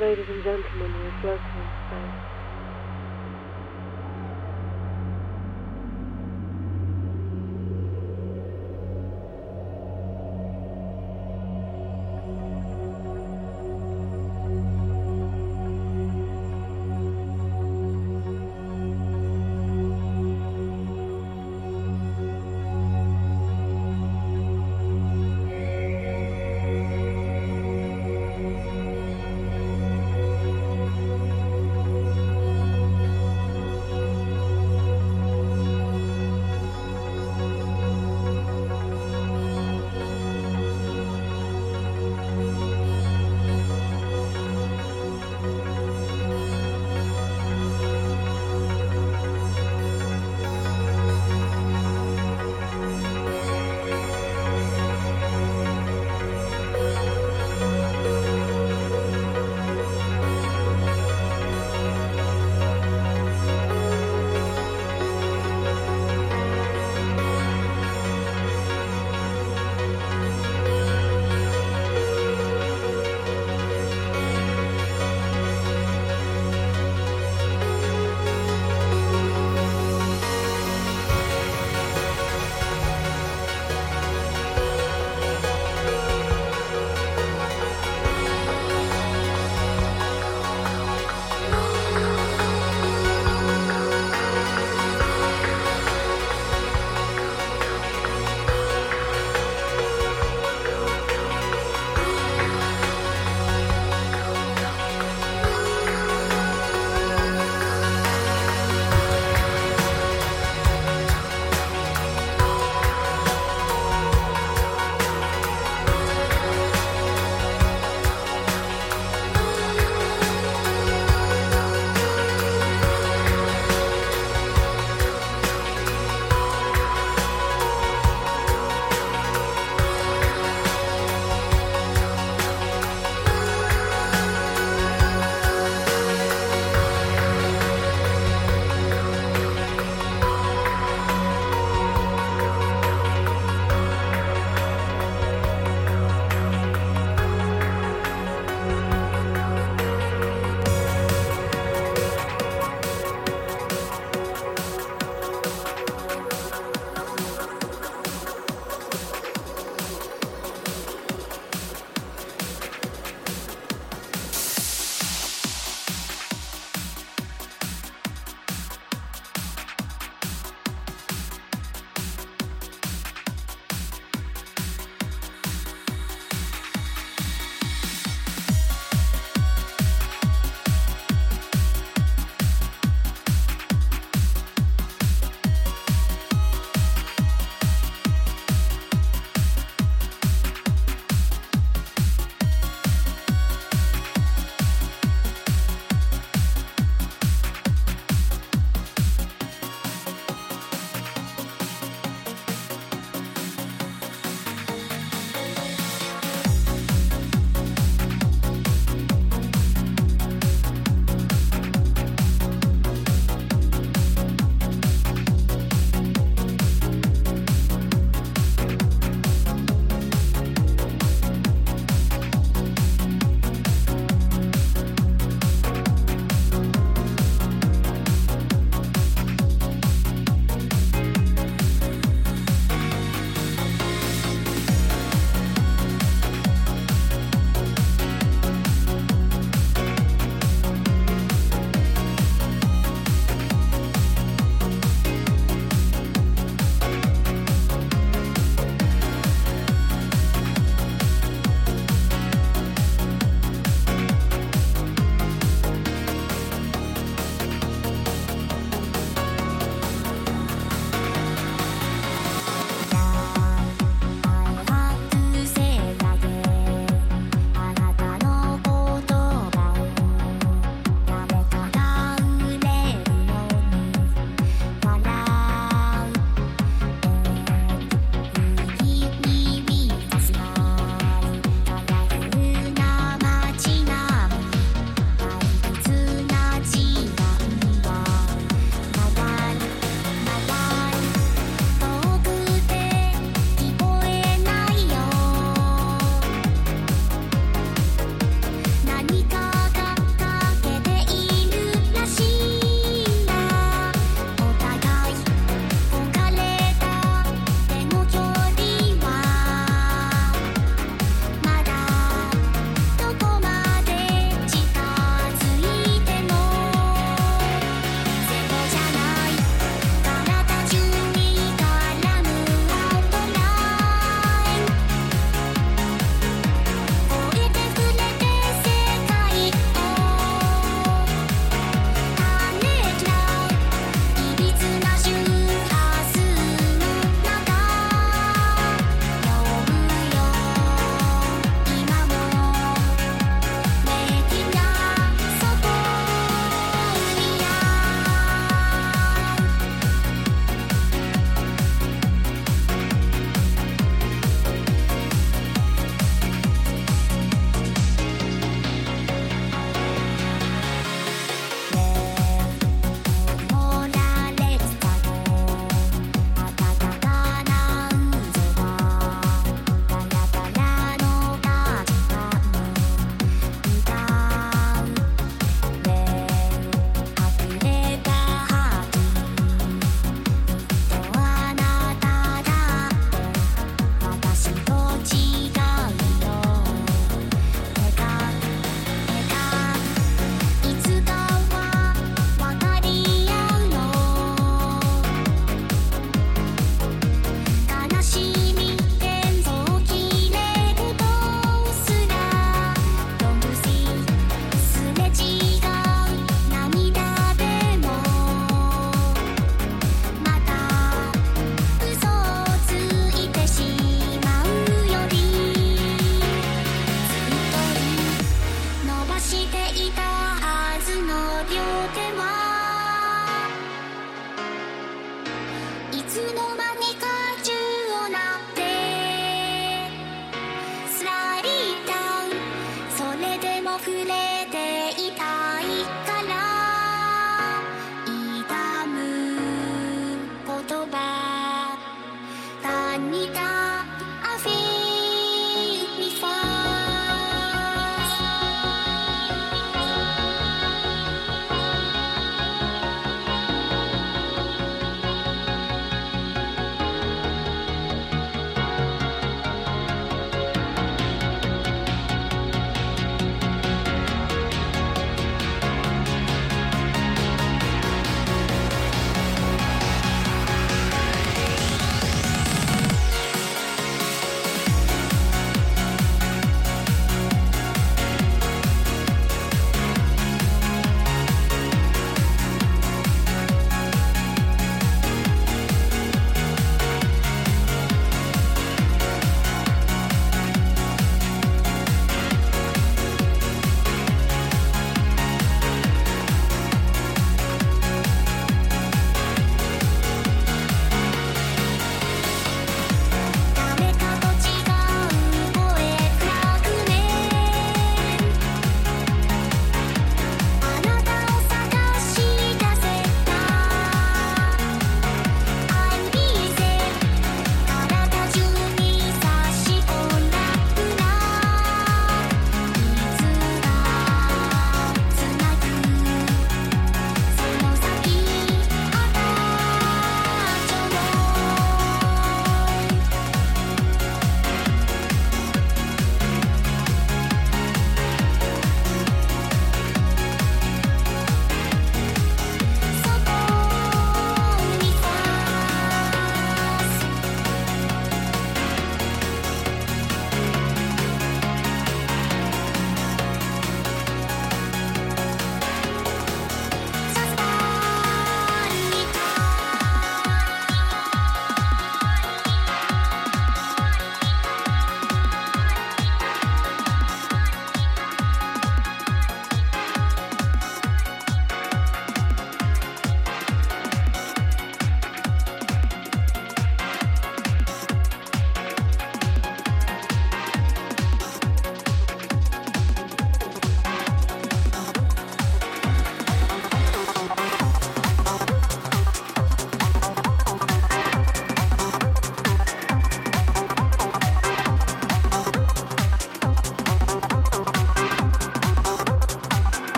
ladies and gentlemen, we float in space.